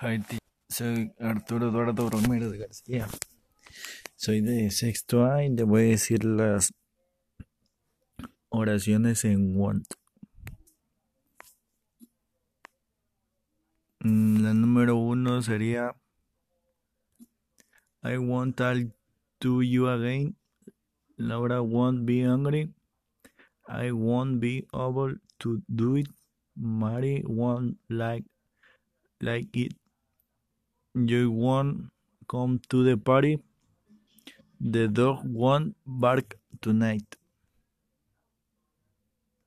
Hi, ti- soy Arturo Eduardo Romero de García. Soy de sexto A y le voy a decir las oraciones en want. Mm, La número uno sería I won't talk to you again. Laura won't be angry. I won't be able to do it. Mary won't like like it. You won't come to the party. The dog won't bark tonight.